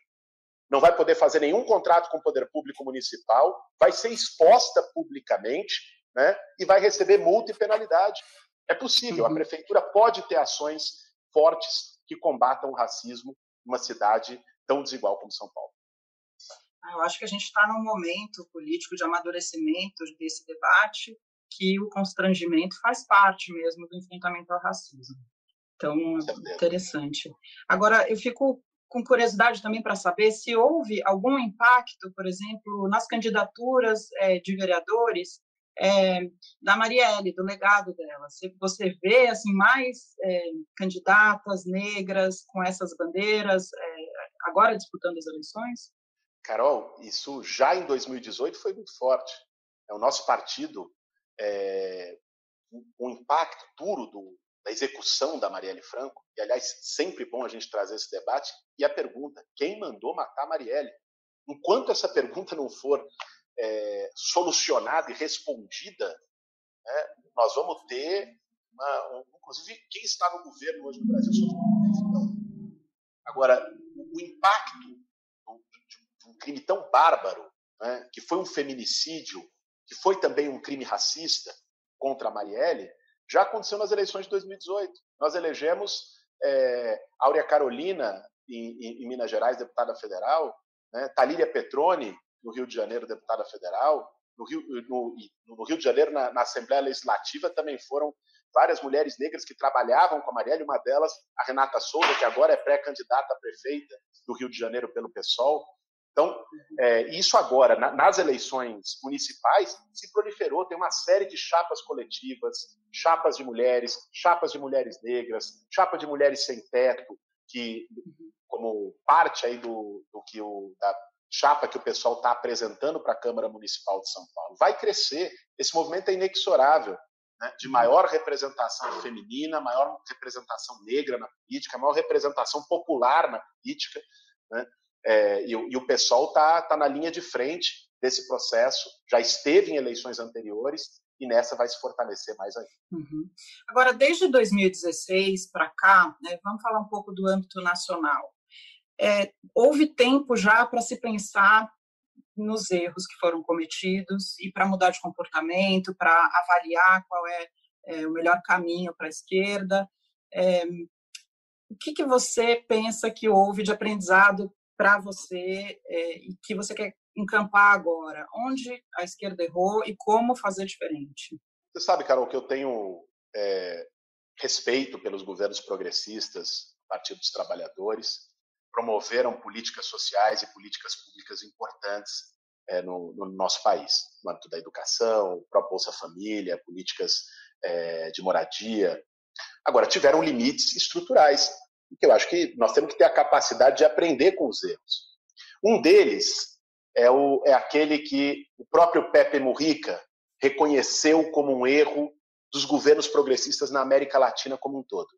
Não vai poder fazer nenhum contrato com o poder público municipal, vai ser exposta publicamente né, e vai receber multa e penalidade. É possível, a uhum. prefeitura pode ter ações fortes que combatam o racismo numa cidade tão desigual como São Paulo. Ah, eu acho que a gente está num momento político de amadurecimento desse debate que o constrangimento faz parte mesmo do enfrentamento ao racismo. Então, interessante. Agora, eu fico com curiosidade também para saber se houve algum impacto, por exemplo, nas candidaturas é, de vereadores é, da Marielle, do legado dela. Você vê assim mais é, candidatas negras com essas bandeiras é, agora disputando as eleições? Carol, isso já em 2018 foi muito forte. É, o nosso partido, é, o impacto duro do, da execução da Marielle Franco, e aliás, sempre bom a gente trazer esse debate, e a pergunta: quem mandou matar Marielle? Enquanto essa pergunta não for é, solucionada e respondida, né, nós vamos ter, uma, um, inclusive, quem está no governo hoje no Brasil então, Agora, o impacto de um crime tão bárbaro, né, que foi um feminicídio, que foi também um crime racista contra a Marielle, já aconteceu nas eleições de 2018. Nós elegemos é, Áurea Carolina, em, em, em, Minas Gerais, deputada federal, né, Talíria Petroni, no Rio de Janeiro, deputada federal. No Rio, no, no Rio de Janeiro, na, na, Assembleia Legislativa, também foram várias mulheres negras que trabalhavam com a Marielle, uma delas, a Renata Souza, que agora é pré-candidata a prefeita do Rio de Janeiro pelo PSOL. Então, é, isso agora, na, nas eleições municipais, se proliferou, tem uma série de chapas coletivas, chapas de mulheres, chapas de mulheres negras, chapa de mulheres sem teto, que, como parte aí do, do que o, da, chapa que o pessoal está apresentando para a Câmara Municipal de São Paulo. Vai crescer. Esse movimento é inexorável. Né? De maior representação feminina, maior representação negra na política, maior representação popular na política. Né? É, e, e, o pessoal está tá na linha de frente desse processo, já esteve em eleições anteriores e nessa vai se fortalecer mais ainda. Uhum. Agora, desde 2016 para cá, né, vamos falar um pouco do âmbito nacional é, houve tempo já para se pensar nos erros que foram cometidos e para mudar de comportamento, para avaliar qual é, é, o melhor caminho para a esquerda. É, o que, que você pensa que houve de aprendizado para você é, e que você quer encampar agora? Onde a esquerda errou e como fazer diferente? Você sabe, Carol, que eu tenho é, respeito pelos governos progressistas, Partido dos Trabalhadores, promoveram políticas sociais e políticas públicas importantes é, no, no, nosso país, no âmbito da educação, própria Bolsa Família, políticas é, de moradia. Agora, tiveram limites estruturais, que eu acho que nós temos que ter a capacidade de aprender com os erros. Um deles é, o, é aquele que o próprio Pepe Mujica reconheceu como um erro dos governos progressistas na América Latina como um todo.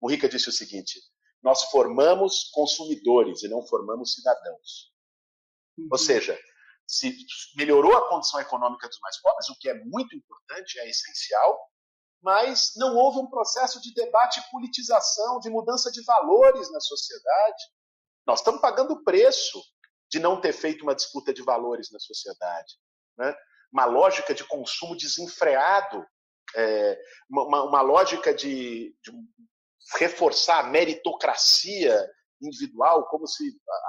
Mujica disse o seguinte: nós formamos consumidores e não formamos cidadãos. Uhum. Ou seja, se melhorou a condição econômica dos mais pobres, o que é muito importante, é essencial, mas não houve um processo de debate e politização, de mudança de valores na sociedade. Nós estamos pagando o preço de não ter feito uma disputa de valores na sociedade. Né? Uma lógica de consumo desenfreado, é, uma, uma, lógica de, de reforçar a meritocracia individual, como se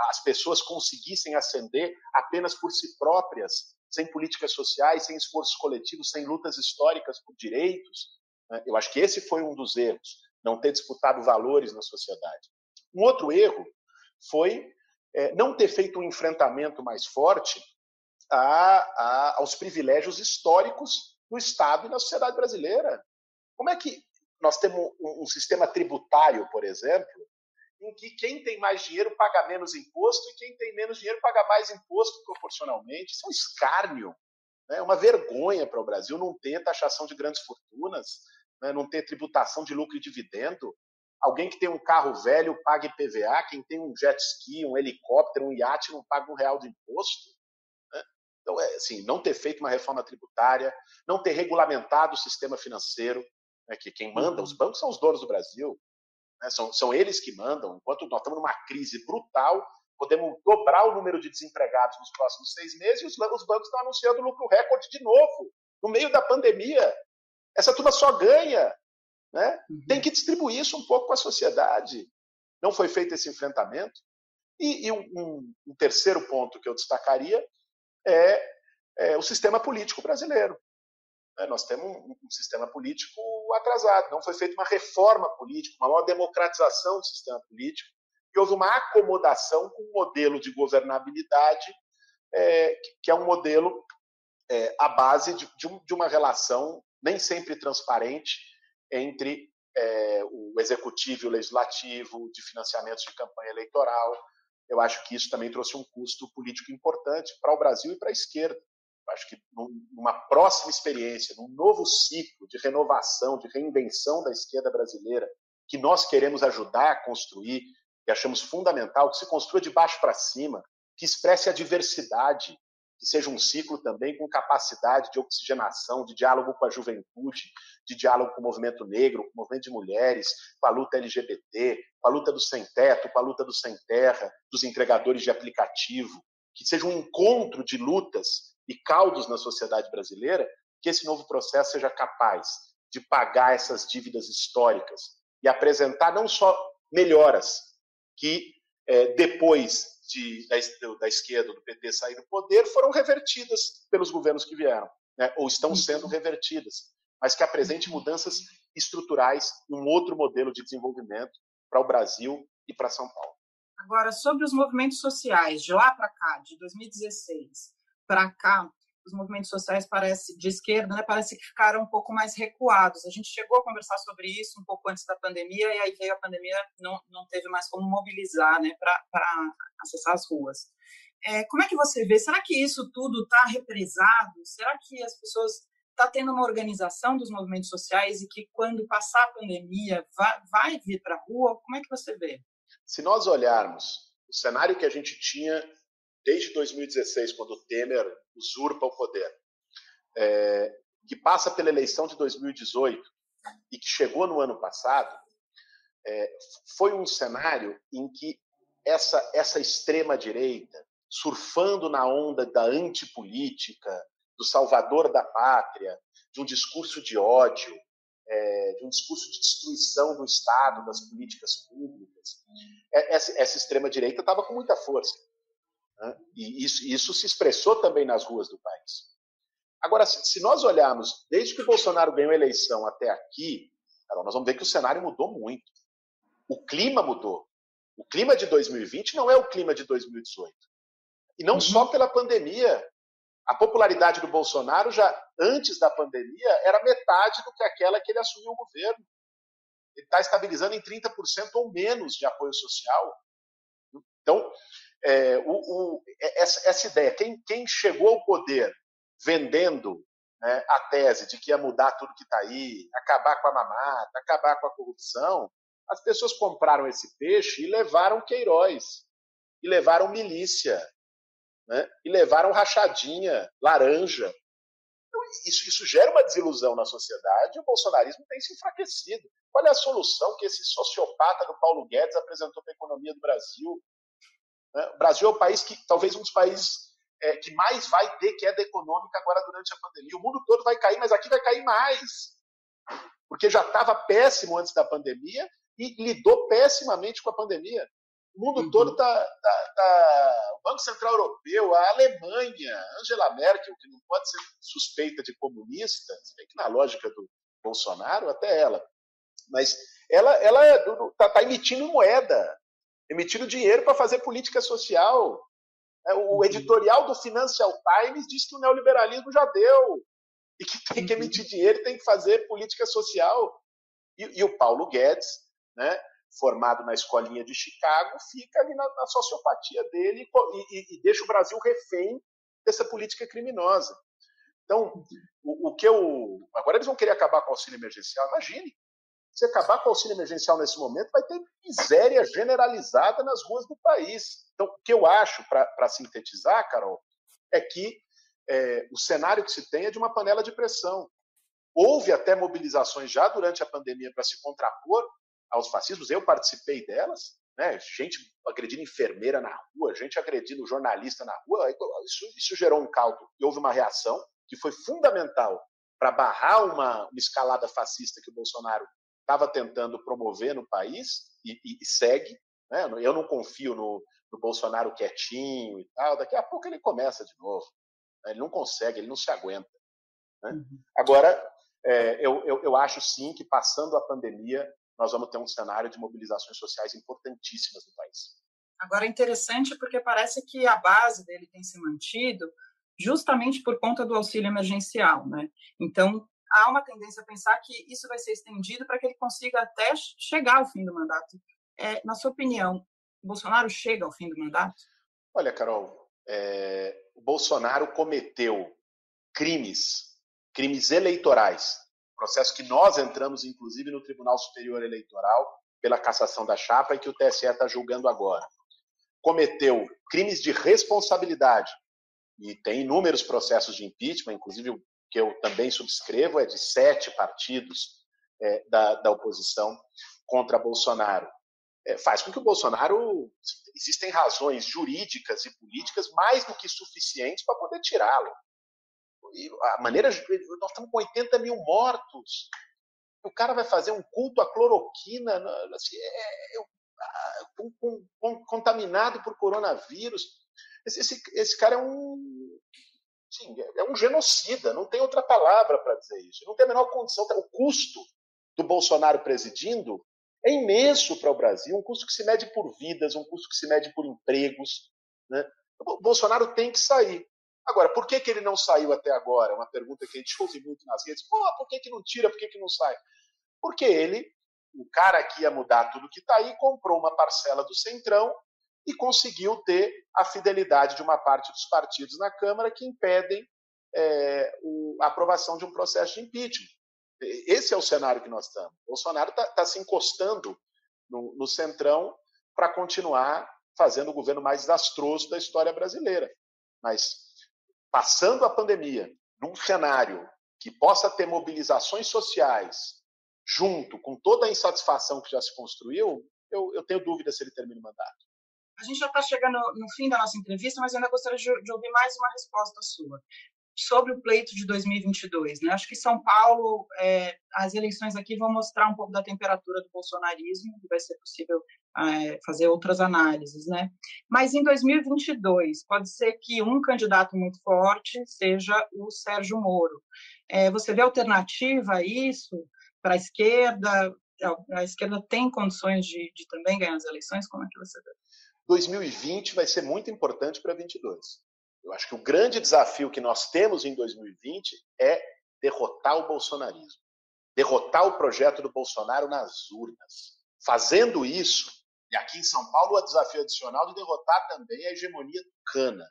as pessoas conseguissem ascender apenas por si próprias, sem políticas sociais, sem esforços coletivos, sem lutas históricas por direitos. Né? Eu acho que esse foi um dos erros, não ter disputado valores na sociedade. Um outro erro foi é, não ter feito um enfrentamento mais forte a, aos privilégios históricos do Estado e da sociedade brasileira. Como é que nós temos um, um sistema tributário, por exemplo, em que quem tem mais dinheiro paga menos imposto e quem tem menos dinheiro paga mais imposto proporcionalmente. Isso é um escárnio, né? é uma vergonha para o Brasil não ter taxação de grandes fortunas, né? não ter tributação de lucro e dividendo. Alguém que tem um carro velho paga IPVA, quem tem um jet ski, um helicóptero, um iate não paga um real de imposto. Né? Então, é assim, não ter feito uma reforma tributária, não ter regulamentado o sistema financeiro, né, que quem manda, os bancos são os donos do Brasil, né, são, são eles que mandam. Enquanto nós estamos numa crise brutal, podemos dobrar o número de desempregados nos próximos seis meses e os, os bancos estão anunciando lucro recorde de novo, no meio da pandemia. Essa turma só ganha. Né? Uhum. Tem que distribuir isso um pouco com a sociedade. Não foi feito esse enfrentamento. E, e um, um, terceiro ponto que eu destacaria é, é o sistema político brasileiro. É, nós temos um, um, sistema político atrasado. Não foi feita uma reforma política, uma maior democratização do sistema político, e houve uma acomodação com um modelo de governabilidade é, que é um modelo é, à base de, de, um, uma relação nem sempre transparente entre é, o executivo e o legislativo, de financiamentos de campanha eleitoral. Eu acho que isso também trouxe um custo político importante para o Brasil e para a esquerda. Acho que numa próxima experiência, num novo ciclo de renovação, de reinvenção da esquerda brasileira, que nós queremos ajudar a construir, e achamos fundamental que se construa de baixo para cima, que expresse a diversidade, que seja um ciclo também com capacidade de oxigenação, de diálogo com a juventude, de diálogo com o movimento negro, com o movimento de mulheres, com a luta LGBT, com a luta do sem teto, com a luta do sem terra, dos entregadores de aplicativo, que seja um encontro de lutas e caldos na sociedade brasileira, que esse novo processo seja capaz de pagar essas dívidas históricas e apresentar não só melhoras que é, depois de, da, da, esquerda, do PT sair do poder, foram revertidas pelos governos que vieram, né? ou estão sendo revertidas, mas que apresente mudanças estruturais, um outro modelo de desenvolvimento para o Brasil e para São Paulo. Agora, sobre os movimentos sociais, de lá para cá, de 2016 para cá, os movimentos sociais parece de esquerda, né, parece que ficaram um pouco mais recuados. A gente chegou a conversar sobre isso um pouco antes da pandemia e aí veio a pandemia, não, não teve mais como mobilizar, né, para acessar as ruas. É, como é que você vê? Será que isso tudo está represado? Será que as pessoas está tendo uma organização dos movimentos sociais e que quando passar a pandemia vai, vai vir para a rua? Como é que você vê? Se nós olharmos o cenário que a gente tinha desde 2016, quando o Temer usurpa o poder, é, que passa pela eleição de 2018 e que chegou no ano passado, é, foi um cenário em que essa, essa extrema-direita, surfando na onda da antipolítica, do salvador da pátria, de um discurso de ódio, é, de um discurso de destruição do Estado, das políticas públicas, é, essa, essa extrema-direita estava com muita força. Né? E isso, isso se expressou também nas ruas do país. Agora, se nós olharmos desde que o Bolsonaro ganhou a eleição até aqui, nós vamos ver que o cenário mudou muito. O clima mudou. O clima de 2020 não é o clima de 2018. E não uhum. só pela pandemia. A popularidade do Bolsonaro já antes da pandemia era metade do que aquela que ele assumiu o governo. Ele está estabilizando em 30% ou menos de apoio social. Então, é, o, o, é, essa, essa, ideia, quem, quem, chegou ao poder vendendo né, a tese de que ia mudar tudo que está aí, acabar com a mamata, acabar com a corrupção, as pessoas compraram esse peixe e levaram Queiroz, e levaram milícia, né, e levaram rachadinha, laranja. Então, isso, isso gera uma desilusão na sociedade e o bolsonarismo tem se enfraquecido. Qual é a solução que esse sociopata do Paulo Guedes apresentou para a economia do Brasil? Né? O Brasil é o país que, talvez um dos países é, que mais vai ter queda econômica agora durante a pandemia. O mundo todo vai cair, mas aqui vai cair mais. Porque já estava péssimo antes da pandemia e lidou pessimamente com a pandemia. O mundo uhum. todo está. Tá, tá, o Banco Central Europeu, a Alemanha, Angela Merkel, que não pode ser suspeita de comunista, se que na lógica do Bolsonaro, até ela. Mas ela está é tá emitindo moeda emitindo dinheiro para fazer política social. É, o editorial do Financial Times diz que o neoliberalismo já deu e que tem que emitir dinheiro, tem que fazer política social. E, e o Paulo Guedes, né, formado na escolinha de Chicago, fica ali na, na sociopatia dele e, e, e, deixa o Brasil refém dessa política criminosa. Então, o, o, que eu. Agora eles vão querer acabar com o auxílio emergencial. Imagine. Se acabar com o auxílio emergencial nesse momento, vai ter miséria generalizada nas ruas do país. Então, o que eu acho, para sintetizar, Carol, é que é, o cenário que se tem é de uma panela de pressão. Houve até mobilizações já durante a pandemia para se contrapor aos fascismos, eu participei delas, né? gente agredindo enfermeira na rua, gente agredindo jornalista na rua, isso, isso gerou um caldo e houve uma reação que foi fundamental para barrar uma, uma, escalada fascista que o Bolsonaro estava tentando promover no país e, e, e segue. Né? Eu não confio no, no, Bolsonaro quietinho e tal. Daqui a pouco ele começa de novo. Né? Ele não consegue, ele não se aguenta. Né? Uhum. Agora, é, eu, eu, eu acho sim que passando a pandemia, nós vamos ter um cenário de mobilizações sociais importantíssimas no país. Agora, é interessante porque parece que a base dele tem se mantido justamente por conta do auxílio emergencial, né? Então, há uma tendência a pensar que isso vai ser estendido para que ele consiga até chegar ao fim do mandato. É, na sua opinião, Bolsonaro chega ao fim do mandato? Olha, Carol, é, o Bolsonaro cometeu crimes, crimes eleitorais, processo que nós entramos, inclusive, no Tribunal Superior Eleitoral pela cassação da chapa e que o TSE está julgando agora. Cometeu crimes de responsabilidade, e tem inúmeros processos de impeachment, inclusive o que eu também subscrevo é de sete partidos é, da, da, oposição contra Bolsonaro. É, faz com que o Bolsonaro existem razões jurídicas e políticas mais do que suficientes para poder tirá-lo. A maneira nós estamos com 80 mil mortos. O cara vai fazer um culto à cloroquina, assim, é, é, com, com, com, contaminado por coronavírus. Esse, esse, esse cara é um. Sim, é um genocida, não tem outra palavra para dizer isso. Não tem a menor condição. O custo do Bolsonaro presidindo é imenso para o Brasil, um custo que se mede por vidas, um custo que se mede por empregos. Né? O Bolsonaro tem que sair. Agora, por que, que ele não saiu até agora? É uma pergunta que a gente ouve muito nas redes. Pô, por que, que não tira? Por que, que não sai? Porque ele, o cara que ia mudar tudo que está aí, comprou uma parcela do Centrão e conseguiu ter a fidelidade de uma parte dos partidos na Câmara que impedem é, o, a aprovação de um processo de impeachment. Esse é o cenário que nós estamos. Bolsonaro está tá se encostando no, no centrão para continuar fazendo o governo mais desastroso da história brasileira. Mas, passando a pandemia, num cenário que possa ter mobilizações sociais, junto com toda a insatisfação que já se construiu, eu, eu tenho dúvida se ele termina o mandato. A gente já está chegando no fim da nossa entrevista, mas ainda gostaria de, de ouvir mais uma resposta sua sobre o pleito de 2022. Né? Acho que São Paulo, é, as eleições aqui vão mostrar um pouco da temperatura do bolsonarismo, e vai ser possível é, fazer outras análises. Né? Mas em 2022, pode ser que um candidato muito forte seja o Sérgio Moro. É, você vê alternativa a isso para a esquerda? A esquerda tem condições de, de também ganhar as eleições? Como é que você vê? 2020 vai ser muito importante para 22. Eu acho que o grande desafio que nós temos em 2020 é derrotar o bolsonarismo, derrotar o projeto do Bolsonaro nas urnas. Fazendo isso, e aqui em São Paulo o desafio adicional de derrotar também a hegemonia tucana.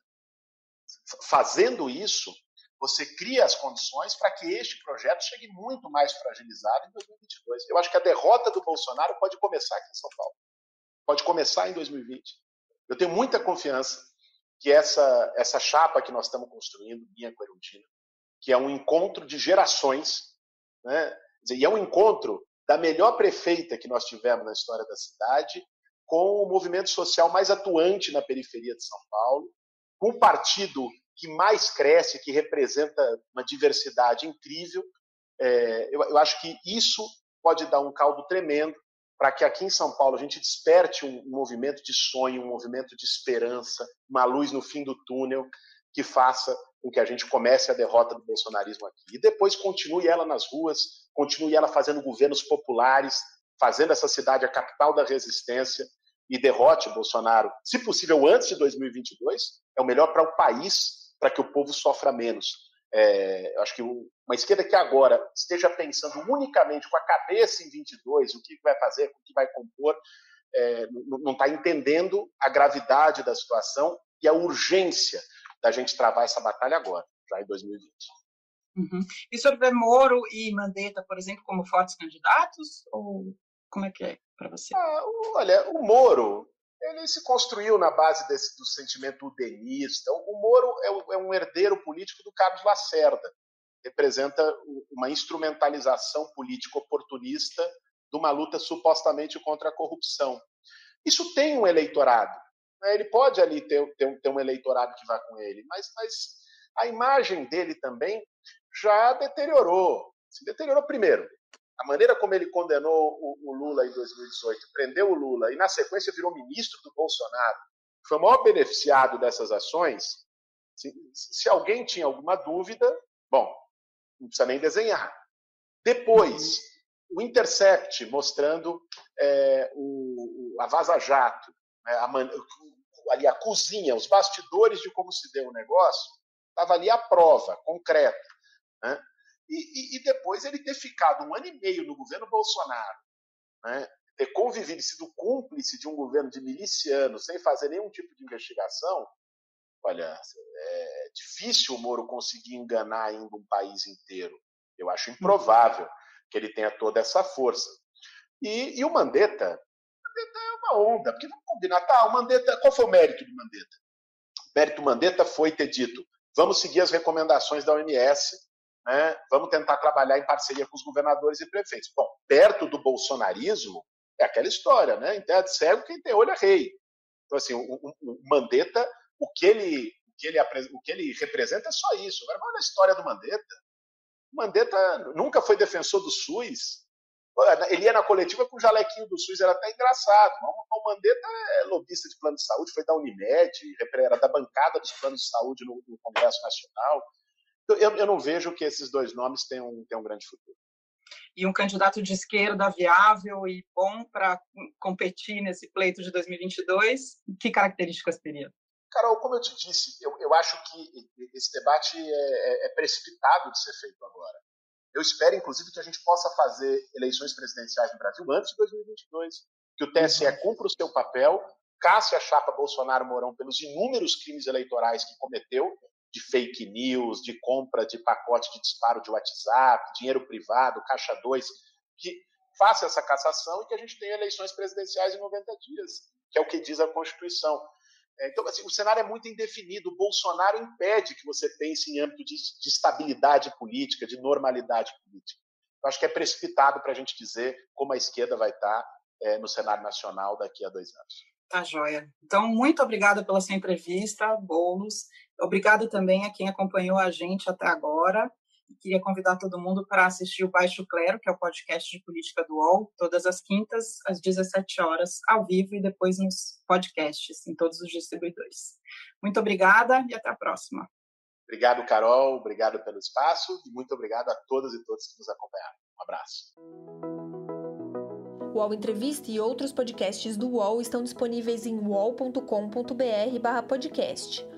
Fazendo isso, você cria as condições para que este projeto chegue muito mais fragilizado em 2022. Eu acho que a derrota do Bolsonaro pode começar aqui em São Paulo. Pode começar em 2020. Eu tenho muita confiança que essa, essa chapa que nós estamos construindo, minha Erundina, que é um encontro de gerações, né? e é um encontro da melhor prefeita que nós tivemos na história da cidade, com o movimento social mais atuante na periferia de São Paulo, com o partido que mais cresce, que representa uma diversidade incrível. É, eu, eu acho que isso pode dar um caldo tremendo para que aqui em São Paulo a gente desperte um, movimento de sonho, um movimento de esperança, uma luz no fim do túnel que faça com que a gente comece a derrota do bolsonarismo aqui. E depois continue ela nas ruas, continue ela fazendo governos populares, fazendo essa cidade a capital da resistência e derrote o Bolsonaro, se possível antes de 2022, é o melhor para o país, para que o povo sofra menos. É, acho que uma esquerda que agora esteja pensando unicamente com a cabeça em 22, o que vai fazer, o que vai compor, é, não está entendendo a gravidade da situação e a urgência da gente travar essa batalha agora, já em 2020. Uhum. E sobre Moro e Mandetta, por exemplo, como fortes candidatos? Ou como é que é para você? Ah, olha, o Moro ele se construiu na base desse, do sentimento udenista. O Moro é, é um herdeiro político do Carlos Lacerda. Representa uma instrumentalização política oportunista de uma luta supostamente contra a corrupção. Isso tem um eleitorado. Né? Ele pode ali ter, ter, ter um eleitorado que vá com ele, mas, mas a imagem dele também já deteriorou. Se deteriorou primeiro. A maneira como ele condenou o, o, Lula em 2018, prendeu o Lula e na sequência virou ministro do Bolsonaro, foi o maior beneficiado dessas ações. Se, se alguém tinha alguma dúvida, bom, não precisa nem desenhar. Depois, o Intercept mostrando é, o, o, a Vaza Jato, né, a, ali a cozinha, os bastidores de como se deu o negócio, estava ali a prova concreta. Né? E, e, e, depois ele ter ficado um ano e meio no governo Bolsonaro, né? ter convivido, sido cúmplice de um governo de milicianos sem fazer nenhum tipo de investigação, olha, é difícil o Moro conseguir enganar ainda um país inteiro. Eu acho improvável que ele tenha toda essa força. E, e o Mandetta, Mandetta é uma onda, porque vamos combinar, tá, o Mandetta, qual foi o mérito do Mandetta? O mérito do Mandetta foi ter dito, vamos seguir as recomendações da OMS, né, vamos tentar trabalhar em parceria com os governadores e prefeitos. Bom, perto do bolsonarismo, é aquela história, né? Em terra de cego, quem tem olho é rei. Então, assim, o, o, o Mandetta, o que, ele, o, que ele, o que ele representa é só isso. Agora, olha a história do Mandetta. O Mandetta nunca foi defensor do SUS. Ele ia na coletiva com o jalequinho do SUS, era até engraçado. O Mandetta é lobista de plano de saúde, foi da Unimed, era da bancada dos planos de saúde no, no Congresso Nacional. Eu, eu, não vejo que esses dois nomes tenham, tenham um grande futuro. E um candidato de esquerda viável e bom para competir nesse pleito de 2022, que características teria? Carol, como eu te disse, eu, eu acho que esse debate é, é, é, precipitado de ser feito agora. Eu espero, inclusive, que a gente possa fazer eleições presidenciais no Brasil antes de 2022, que o TSE cumpra o seu papel, casse a chapa Bolsonaro-Mourão pelos inúmeros crimes eleitorais que cometeu, de fake news, de compra de pacote de disparo de WhatsApp, dinheiro privado, caixa 2, que faça essa cassação e que a gente tenha eleições presidenciais em 90 dias, que é o que diz a Constituição. É, então, assim, o cenário é muito indefinido. O Bolsonaro impede que você pense em âmbito de, de estabilidade política, de normalidade política. Eu acho que é precipitado para a gente dizer como a esquerda vai estar é, no cenário nacional daqui a dois anos. Tá joia. Então, muito obrigada pela sua entrevista, Boulos. Obrigada também a quem acompanhou a gente até agora. Queria convidar todo mundo para assistir o Baixo Clero, que é o podcast de política do UOL, todas as quintas, às 17 horas, ao vivo e depois nos podcasts, em todos os distribuidores. Muito obrigada e até a próxima. Obrigado, Carol. Obrigado pelo espaço e muito obrigado a todas e todos que nos acompanharam. Um abraço. O UOL Entrevista e outros podcasts do UOL estão disponíveis em uol.com.br/podcast.